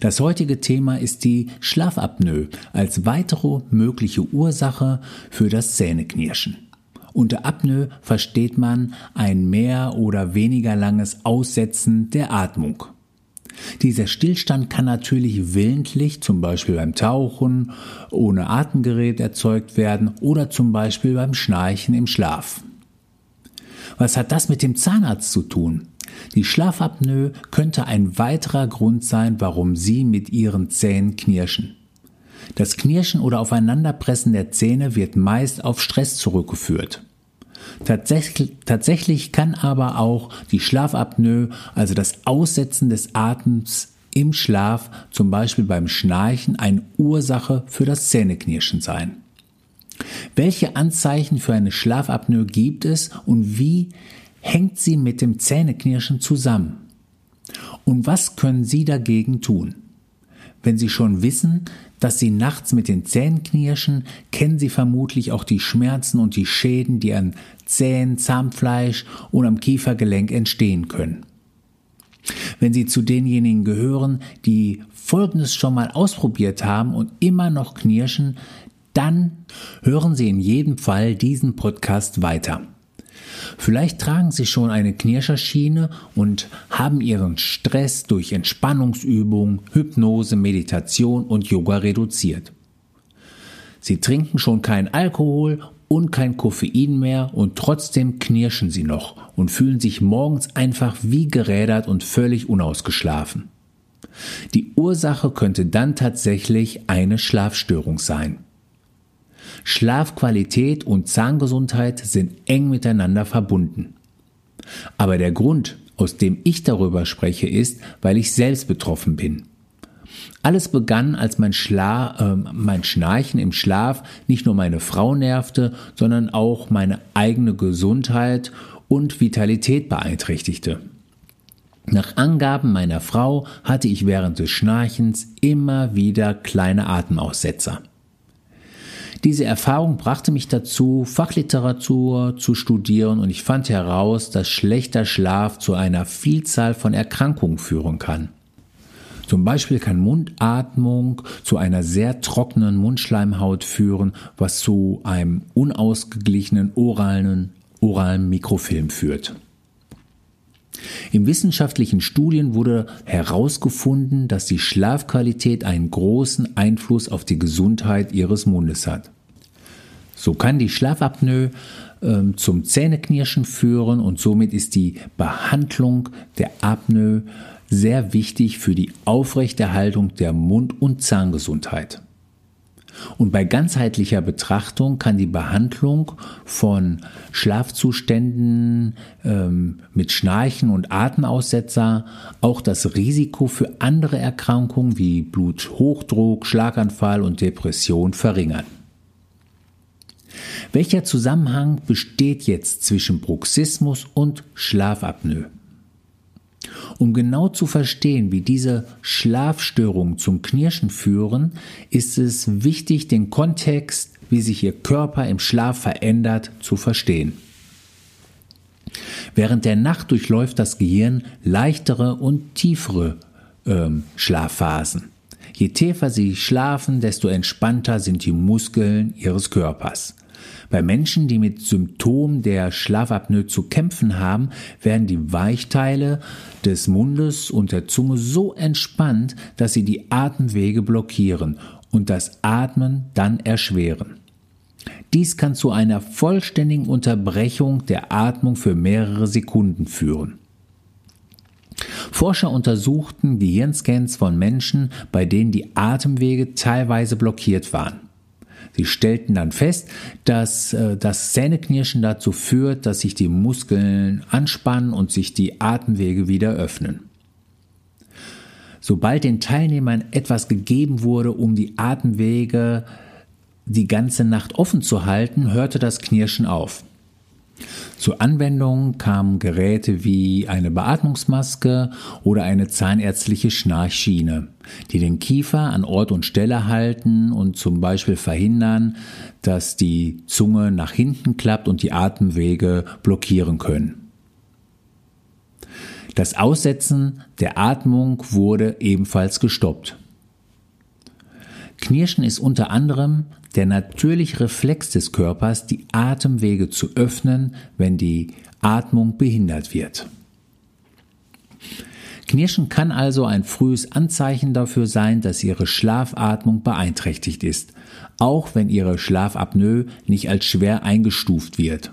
Das heutige Thema ist die Schlafapnoe als weitere mögliche Ursache für das Zähneknirschen. Unter Apnoe versteht man ein mehr oder weniger langes Aussetzen der Atmung. Dieser Stillstand kann natürlich willentlich, zum Beispiel beim Tauchen, ohne Atemgerät erzeugt werden oder zum Beispiel beim Schnarchen im Schlaf. Was hat das mit dem Zahnarzt zu tun? Die Schlafapnoe könnte ein weiterer Grund sein, warum Sie mit Ihren Zähnen knirschen. Das Knirschen oder Aufeinanderpressen der Zähne wird meist auf Stress zurückgeführt. Tatsächlich, kann aber auch die Schlafapnoe, also das Aussetzen des Atems im Schlaf, zum Beispiel beim Schnarchen, eine Ursache für das Zähneknirschen sein. Welche Anzeichen für eine Schlafapnoe gibt es und wie hängt sie mit dem Zähneknirschen zusammen? Und was können Sie dagegen tun? Wenn Sie schon wissen, dass Sie nachts mit den Zähnen knirschen, kennen Sie vermutlich auch die Schmerzen und die Schäden, die an Zähnen, Zahnfleisch und am Kiefergelenk entstehen können. Wenn Sie zu denjenigen gehören, die Folgendes schon mal ausprobiert haben und immer noch knirschen, dann hören Sie in jedem Fall diesen Podcast weiter. Vielleicht tragen Sie schon eine Knirscherschiene und haben Ihren Stress durch Entspannungsübungen, Hypnose, Meditation und Yoga reduziert. Sie trinken schon keinen Alkohol und kein Koffein mehr und trotzdem knirschen Sie noch und fühlen sich morgens einfach wie gerädert und völlig unausgeschlafen. Die Ursache könnte dann tatsächlich eine Schlafstörung sein. Schlafqualität und Zahngesundheit sind eng miteinander verbunden. Aber der Grund, aus dem ich darüber spreche, ist, weil ich selbst betroffen bin. Alles begann, als mein, Schla äh, mein Schnarchen im Schlaf nicht nur meine Frau nervte, sondern auch meine eigene Gesundheit und Vitalität beeinträchtigte. Nach Angaben meiner Frau hatte ich während des Schnarchens immer wieder kleine Atemaussetzer. Diese Erfahrung brachte mich dazu, Fachliteratur zu studieren und ich fand heraus, dass schlechter Schlaf zu einer Vielzahl von Erkrankungen führen kann. Zum Beispiel kann Mundatmung zu einer sehr trockenen Mundschleimhaut führen, was zu einem unausgeglichenen oralen, oralen Mikrofilm führt. Im wissenschaftlichen Studien wurde herausgefunden, dass die Schlafqualität einen großen Einfluss auf die Gesundheit ihres Mundes hat. So kann die Schlafapnoe äh, zum Zähneknirschen führen und somit ist die Behandlung der Apnoe sehr wichtig für die Aufrechterhaltung der Mund- und Zahngesundheit. Und bei ganzheitlicher Betrachtung kann die Behandlung von Schlafzuständen ähm, mit Schnarchen und Atemaussetzer auch das Risiko für andere Erkrankungen wie Bluthochdruck, Schlaganfall und Depression verringern. Welcher Zusammenhang besteht jetzt zwischen Bruxismus und Schlafapnoe? Um genau zu verstehen, wie diese Schlafstörungen zum Knirschen führen, ist es wichtig, den Kontext, wie sich Ihr Körper im Schlaf verändert, zu verstehen. Während der Nacht durchläuft das Gehirn leichtere und tiefere ähm, Schlafphasen. Je tiefer Sie schlafen, desto entspannter sind die Muskeln Ihres Körpers. Bei Menschen, die mit Symptomen der Schlafapnoe zu kämpfen haben, werden die Weichteile des Mundes und der Zunge so entspannt, dass sie die Atemwege blockieren und das Atmen dann erschweren. Dies kann zu einer vollständigen Unterbrechung der Atmung für mehrere Sekunden führen. Forscher untersuchten Gehirnscans von Menschen, bei denen die Atemwege teilweise blockiert waren. Sie stellten dann fest, dass äh, das Zähneknirschen dazu führt, dass sich die Muskeln anspannen und sich die Atemwege wieder öffnen. Sobald den Teilnehmern etwas gegeben wurde, um die Atemwege die ganze Nacht offen zu halten, hörte das Knirschen auf. Zur Anwendung kamen Geräte wie eine Beatmungsmaske oder eine zahnärztliche Schnarchschiene, die den Kiefer an Ort und Stelle halten und zum Beispiel verhindern, dass die Zunge nach hinten klappt und die Atemwege blockieren können. Das Aussetzen der Atmung wurde ebenfalls gestoppt. Knirschen ist unter anderem der natürliche Reflex des Körpers, die Atemwege zu öffnen, wenn die Atmung behindert wird. Knirschen kann also ein frühes Anzeichen dafür sein, dass Ihre Schlafatmung beeinträchtigt ist, auch wenn Ihre Schlafapnoe nicht als schwer eingestuft wird.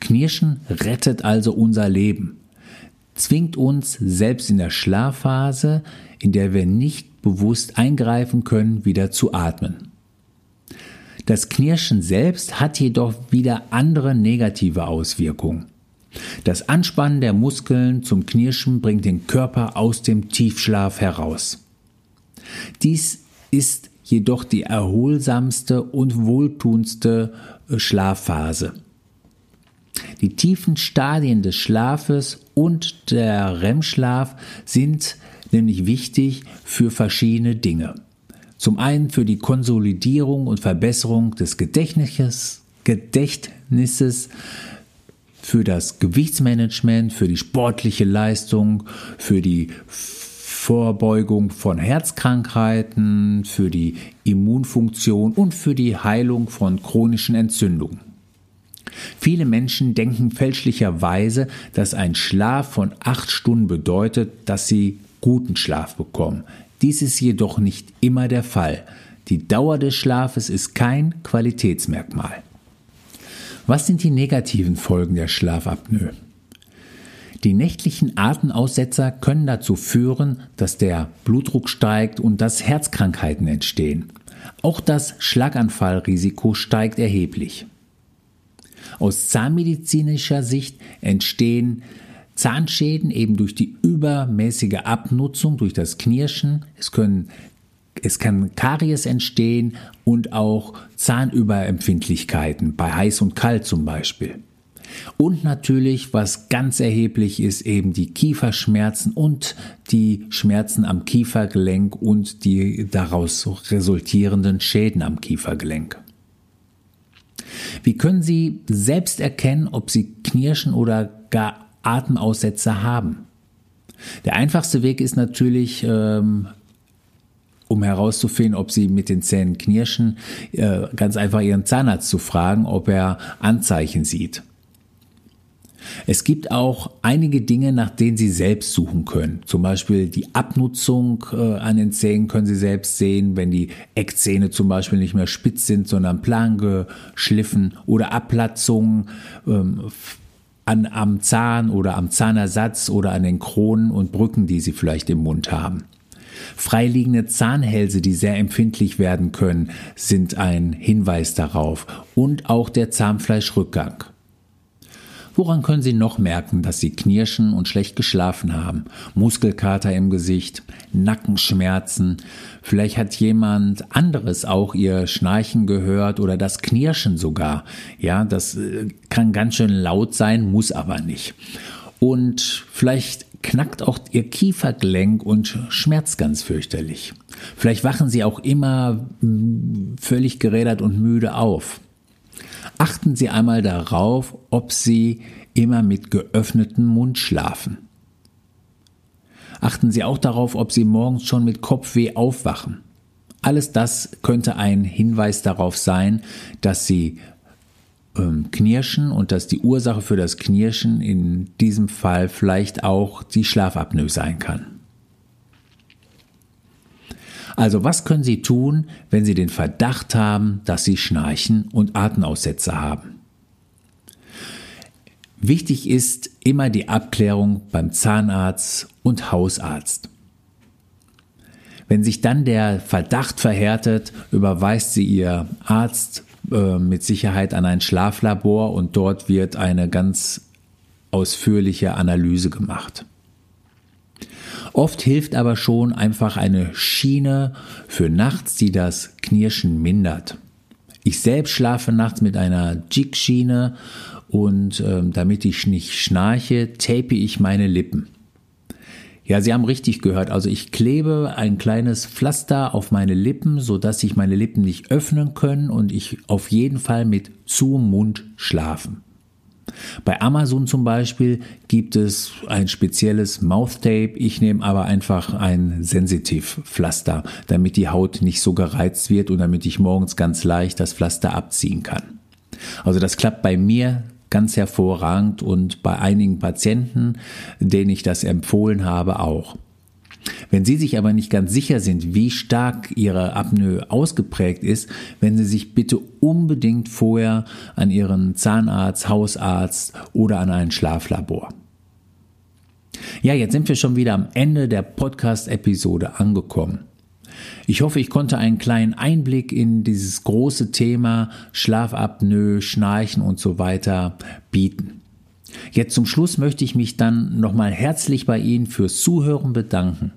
Knirschen rettet also unser Leben, zwingt uns selbst in der Schlafphase, in der wir nicht bewusst eingreifen können, wieder zu atmen. Das Knirschen selbst hat jedoch wieder andere negative Auswirkungen. Das Anspannen der Muskeln zum Knirschen bringt den Körper aus dem Tiefschlaf heraus. Dies ist jedoch die erholsamste und wohltuendste äh, Schlafphase. Die tiefen Stadien des Schlafes und der REM-Schlaf sind nämlich wichtig für verschiedene Dinge. Zum einen für die Konsolidierung und Verbesserung des Gedächtnisses, Gedächtnisses für das Gewichtsmanagement, für die sportliche Leistung, für die Vorbeugung von Herzkrankheiten, für die Immunfunktion und für die Heilung von chronischen Entzündungen. Viele Menschen denken fälschlicherweise, dass ein Schlaf von acht Stunden bedeutet, dass sie guten Schlaf bekommen. Dies ist jedoch nicht immer der Fall. Die Dauer des Schlafes ist kein Qualitätsmerkmal. Was sind die negativen Folgen der Schlafapnoe? Die nächtlichen Atemaussetzer können dazu führen, dass der Blutdruck steigt und dass Herzkrankheiten entstehen. Auch das Schlaganfallrisiko steigt erheblich. Aus zahnmedizinischer Sicht entstehen Zahnschäden eben durch die übermäßige Abnutzung, durch das Knirschen. Es können es kann Karies entstehen und auch Zahnüberempfindlichkeiten bei heiß und kalt zum Beispiel. Und natürlich, was ganz erheblich ist, eben die Kieferschmerzen und die Schmerzen am Kiefergelenk und die daraus resultierenden Schäden am Kiefergelenk. Wie können Sie selbst erkennen, ob Sie Knirschen oder gar Atemaussetzer haben. Der einfachste Weg ist natürlich, ähm, um herauszufinden, ob sie mit den Zähnen knirschen, äh, ganz einfach ihren Zahnarzt zu fragen, ob er Anzeichen sieht. Es gibt auch einige Dinge, nach denen Sie selbst suchen können. Zum Beispiel die Abnutzung äh, an den Zähnen können Sie selbst sehen, wenn die Eckzähne zum Beispiel nicht mehr spitz sind, sondern plan geschliffen oder Abplatzungen. Ähm, an, am Zahn oder am Zahnersatz oder an den Kronen und Brücken, die sie vielleicht im Mund haben. Freiliegende Zahnhälse, die sehr empfindlich werden können, sind ein Hinweis darauf und auch der Zahnfleischrückgang. Woran können Sie noch merken, dass Sie knirschen und schlecht geschlafen haben? Muskelkater im Gesicht, Nackenschmerzen. Vielleicht hat jemand anderes auch Ihr Schnarchen gehört oder das Knirschen sogar. Ja, das äh, kann ganz schön laut sein, muss aber nicht. Und vielleicht knackt auch Ihr Kiefergelenk und schmerzt ganz fürchterlich. Vielleicht wachen Sie auch immer mm, völlig gerädert und müde auf. Achten Sie einmal darauf, ob Sie immer mit geöffnetem Mund schlafen. Achten Sie auch darauf, ob Sie morgens schon mit Kopfweh aufwachen. Alles das könnte ein Hinweis darauf sein, dass Sie ähm, knirschen und dass die Ursache für das Knirschen in diesem Fall vielleicht auch die Schlafapnoe sein kann. Also was können Sie tun, wenn Sie den Verdacht haben, dass Sie Schnarchen und Atemaussetzer haben? Wichtig ist immer die Abklärung beim Zahnarzt und Hausarzt. Wenn sich dann der Verdacht verhärtet, überweist sie ihr Arzt äh, mit Sicherheit an ein Schlaflabor und dort wird eine ganz ausführliche Analyse gemacht. Oft hilft aber schon einfach eine Schiene für nachts, die das Knirschen mindert. Ich selbst schlafe nachts mit einer Jig-Schiene und äh, damit ich nicht schnarche, tape ich meine Lippen. Ja, Sie haben richtig gehört. Also ich klebe ein kleines Pflaster auf meine Lippen, so dass sich meine Lippen nicht öffnen können und ich auf jeden Fall mit zu Mund schlafen. Bei Amazon zum Beispiel gibt es ein spezielles Mouth Tape. Ich nehme aber einfach ein Sensitiv-Pflaster, damit die Haut nicht so gereizt wird und damit ich morgens ganz leicht das Pflaster abziehen kann. Also das klappt bei mir ganz hervorragend und bei einigen Patienten, denen ich das empfohlen habe, auch. Wenn Sie sich aber nicht ganz sicher sind, wie stark Ihre Apnoe ausgeprägt ist, wenden Sie sich bitte unbedingt vorher an Ihren Zahnarzt, Hausarzt oder an ein Schlaflabor. Ja, jetzt sind wir schon wieder am Ende der Podcast-Episode angekommen. Ich hoffe, ich konnte einen kleinen Einblick in dieses große Thema Schlafapnoe, Schnarchen und so weiter bieten. Jetzt zum Schluss möchte ich mich dann nochmal herzlich bei Ihnen fürs Zuhören bedanken.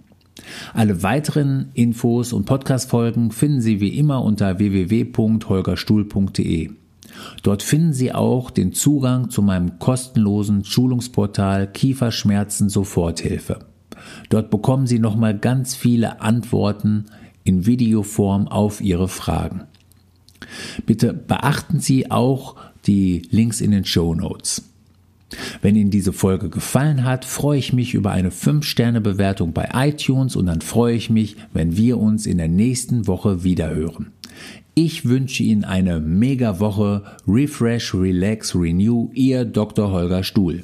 Alle weiteren Infos und Podcast-Folgen finden Sie wie immer unter www.holgerstuhl.de. Dort finden Sie auch den Zugang zu meinem kostenlosen Schulungsportal Kieferschmerzen Soforthilfe. Dort bekommen Sie nochmal ganz viele Antworten in Videoform auf Ihre Fragen. Bitte beachten Sie auch die Links in den Show Notes. Wenn Ihnen diese Folge gefallen hat, freue ich mich über eine 5-Sterne-Bewertung bei iTunes und dann freue ich mich, wenn wir uns in der nächsten Woche wiederhören. Ich wünsche Ihnen eine mega Woche. Refresh, Relax, Renew. Ihr Dr. Holger Stuhl.